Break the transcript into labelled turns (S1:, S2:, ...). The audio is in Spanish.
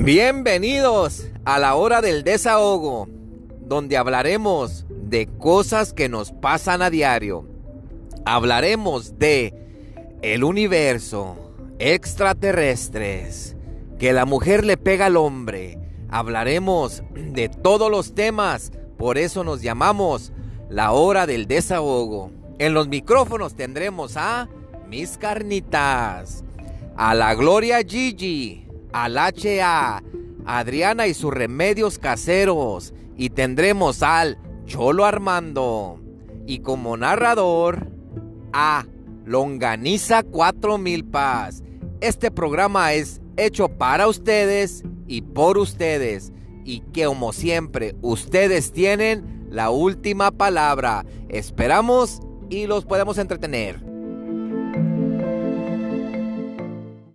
S1: Bienvenidos a la hora del desahogo, donde hablaremos de cosas que nos pasan a diario. Hablaremos de el universo, extraterrestres, que la mujer le pega al hombre. Hablaremos de todos los temas, por eso nos llamamos la hora del desahogo. En los micrófonos tendremos a mis carnitas, a la Gloria Gigi, al HA, Adriana y sus remedios caseros. Y tendremos al Cholo Armando. Y como narrador, a Longaniza 4000 Paz. Este programa es hecho para ustedes y por ustedes. Y que como siempre, ustedes tienen la última palabra. Esperamos y los podemos entretener.